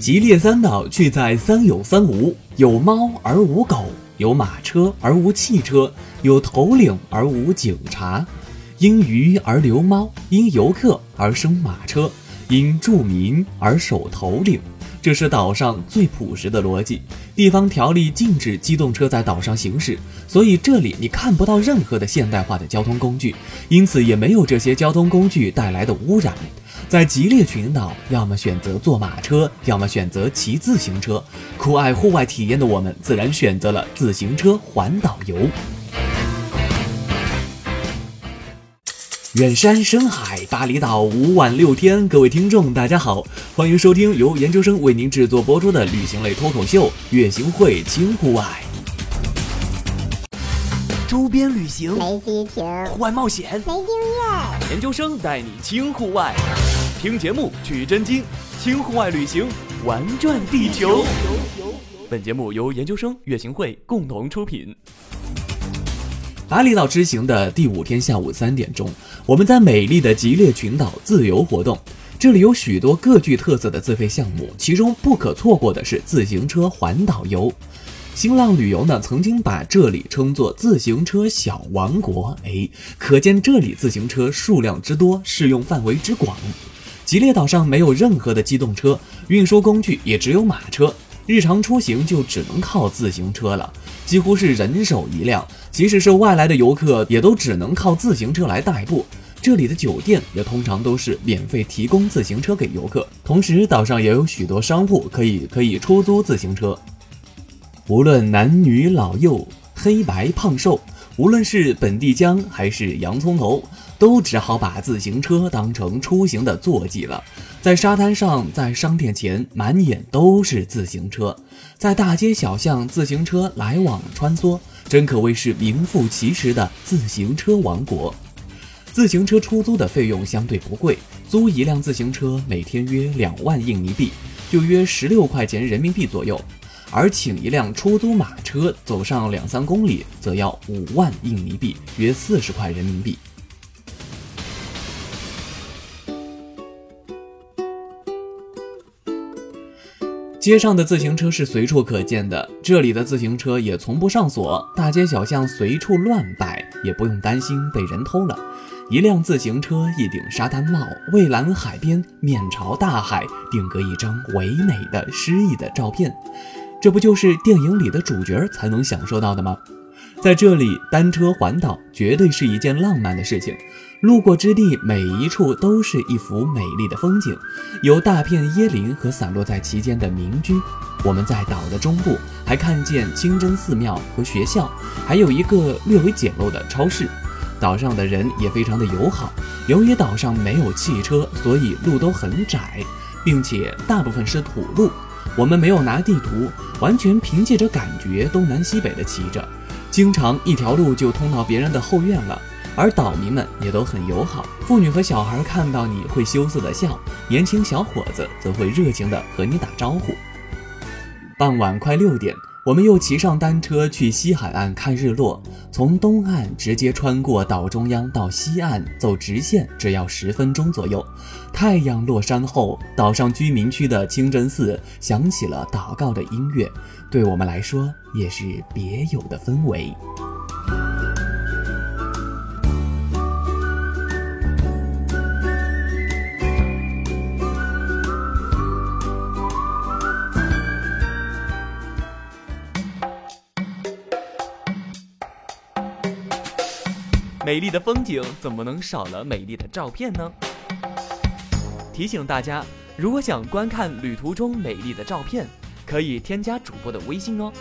吉列三岛去在三有三无：有猫而无狗，有马车而无汽车，有头领而无警察。因鱼而留猫，因游客而生马车，因住民而守头领。这是岛上最朴实的逻辑。地方条例禁止机动车在岛上行驶，所以这里你看不到任何的现代化的交通工具，因此也没有这些交通工具带来的污染。在吉列群岛，要么选择坐马车，要么选择骑自行车。酷爱户外体验的我们，自然选择了自行车环岛游。远山深海，巴厘岛五晚六天。各位听众，大家好，欢迎收听由研究生为您制作播出的旅行类脱口秀《月行会轻户外》。周边旅行没激情，户外冒险没经验，研究生带你轻户外，听节目取真经，轻户外旅行玩转地球。本节目由研究生月行会共同出品。巴厘岛之行的第五天下午三点钟，我们在美丽的吉列群岛自由活动。这里有许多各具特色的自费项目，其中不可错过的是自行车环岛游。新浪旅游呢曾经把这里称作“自行车小王国”，哎，可见这里自行车数量之多，适用范围之广。吉列岛上没有任何的机动车，运输工具也只有马车，日常出行就只能靠自行车了，几乎是人手一辆。即使是外来的游客，也都只能靠自行车来代步。这里的酒店也通常都是免费提供自行车给游客，同时岛上也有许多商铺可以可以出租自行车。无论男女老幼、黑白胖瘦，无论是本地姜还是洋葱头，都只好把自行车当成出行的坐骑了。在沙滩上，在商店前，满眼都是自行车；在大街小巷，自行车来往穿梭。真可谓是名副其实的自行车王国。自行车出租的费用相对不贵，租一辆自行车每天约两万印尼币，就约十六块钱人民币左右。而请一辆出租马车走上两三公里，则要五万印尼币，约四十块人民币。街上的自行车是随处可见的，这里的自行车也从不上锁，大街小巷随处乱摆，也不用担心被人偷了。一辆自行车，一顶沙滩帽，蔚蓝海边，面朝大海，定格一张唯美的诗意的照片，这不就是电影里的主角才能享受到的吗？在这里，单车环岛绝对是一件浪漫的事情。路过之地，每一处都是一幅美丽的风景，有大片椰林和散落在其间的民居。我们在岛的中部还看见清真寺庙和学校，还有一个略微简陋的超市。岛上的人也非常的友好。由于岛上没有汽车，所以路都很窄，并且大部分是土路。我们没有拿地图，完全凭借着感觉东南西北的骑着，经常一条路就通到别人的后院了。而岛民们也都很友好，妇女和小孩看到你会羞涩的笑，年轻小伙子则会热情的和你打招呼。傍晚快六点，我们又骑上单车去西海岸看日落，从东岸直接穿过岛中央到西岸走直线，只要十分钟左右。太阳落山后，岛上居民区的清真寺响起了祷告的音乐，对我们来说也是别有的氛围。美丽的风景怎么能少了美丽的照片呢？提醒大家，如果想观看旅途中美丽的照片，可以添加主播的微信哦。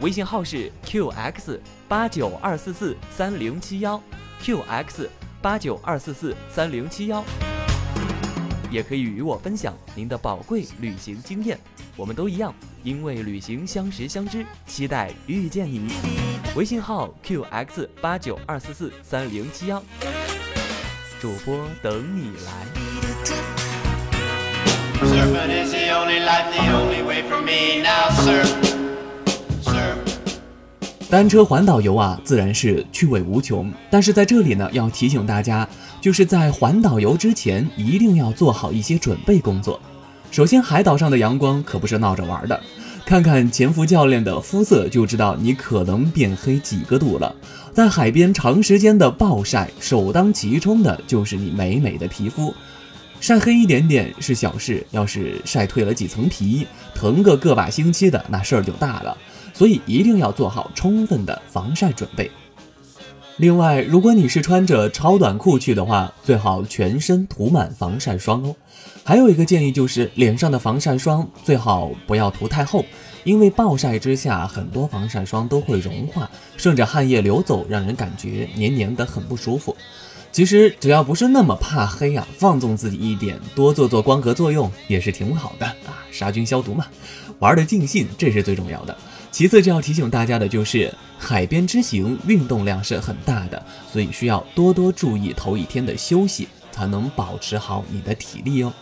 微信号是 qx 八九二四四三零七幺，qx 八九二四四三零七幺。也可以与我分享您的宝贵旅行经验，我们都一样，因为旅行相识相知，期待遇见你。微信号 qx 八九二四四三零七幺，主播等你来。单车环岛游啊，自然是趣味无穷。但是在这里呢，要提醒大家，就是在环岛游之前，一定要做好一些准备工作。首先，海岛上的阳光可不是闹着玩的，看看潜伏教练的肤色就知道你可能变黑几个度了。在海边长时间的暴晒，首当其冲的就是你美美的皮肤。晒黑一点点是小事，要是晒褪了几层皮，疼个个把星期的那事儿就大了。所以一定要做好充分的防晒准备。另外，如果你是穿着超短裤去的话，最好全身涂满防晒霜哦。还有一个建议就是，脸上的防晒霜最好不要涂太厚，因为暴晒之下，很多防晒霜都会融化，顺着汗液流走，让人感觉黏黏的，很不舒服。其实只要不是那么怕黑啊，放纵自己一点，多做做光合作用也是挺好的啊，杀菌消毒嘛，玩的尽兴，这是最重要的。其次就要提醒大家的就是，海边之行运动量是很大的，所以需要多多注意头一天的休息，才能保持好你的体力哦。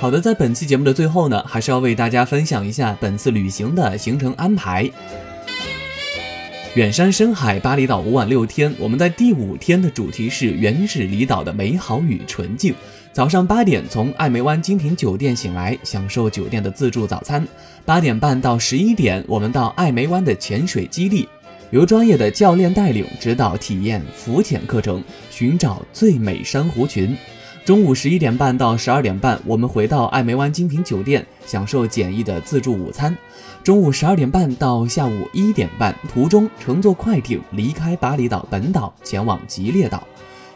好的，在本期节目的最后呢，还是要为大家分享一下本次旅行的行程安排。远山深海，巴厘岛五晚六天。我们在第五天的主题是原始离岛的美好与纯净。早上八点从艾梅湾精品酒店醒来，享受酒店的自助早餐。八点半到十一点，我们到艾梅湾的潜水基地，由专业的教练带领指导体验浮潜课程，寻找最美珊瑚群。中午十一点半到十二点半，我们回到艾梅湾精品酒店，享受简易的自助午餐。中午十二点半到下午一点半，途中乘坐快艇离开巴厘岛本岛，前往吉列岛。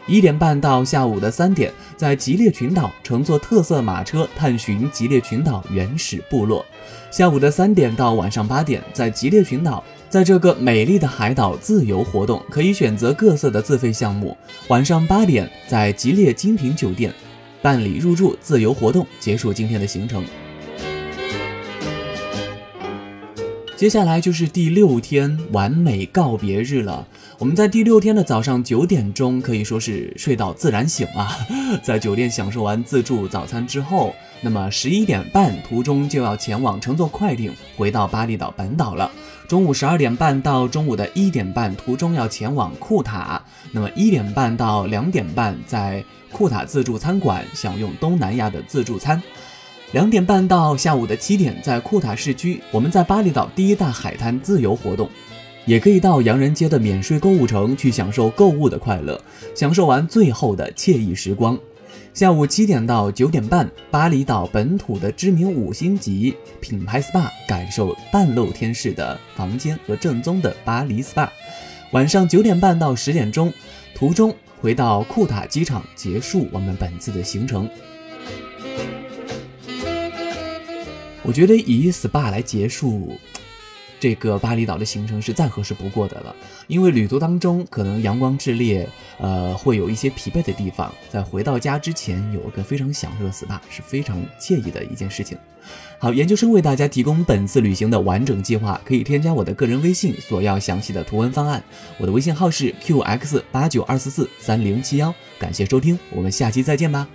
一点半到下午的三点，在吉列群岛乘坐特色马车探寻吉列群岛原始部落。下午的三点到晚上八点，在吉列群岛，在这个美丽的海岛自由活动，可以选择各色的自费项目。晚上八点，在吉列精品酒店办理入住自由活动，结束今天的行程。接下来就是第六天完美告别日了。我们在第六天的早上九点钟，可以说是睡到自然醒啊。在酒店享受完自助早餐之后，那么十一点半途中就要前往乘坐快艇回到巴厘岛本岛了。中午十二点半到中午的一点半途中要前往库塔，那么一点半到两点半在库塔自助餐馆享用东南亚的自助餐。两点半到下午的七点，在库塔市区，我们在巴厘岛第一大海滩自由活动，也可以到洋人街的免税购物城去享受购物的快乐，享受完最后的惬意时光。下午七点到九点半，巴厘岛本土的知名五星级品牌 SPA，感受半露天式的房间和正宗的巴黎 SPA。晚上九点半到十点钟，途中回到库塔机场，结束我们本次的行程。我觉得以 SPA 来结束这个巴厘岛的行程是再合适不过的了，因为旅途当中可能阳光炽烈，呃，会有一些疲惫的地方，在回到家之前有一个非常享受的 SPA 是非常惬意的一件事情。好，研究生为大家提供本次旅行的完整计划，可以添加我的个人微信索要详细的图文方案，我的微信号是 qx 八九二四四三零七幺，感谢收听，我们下期再见吧。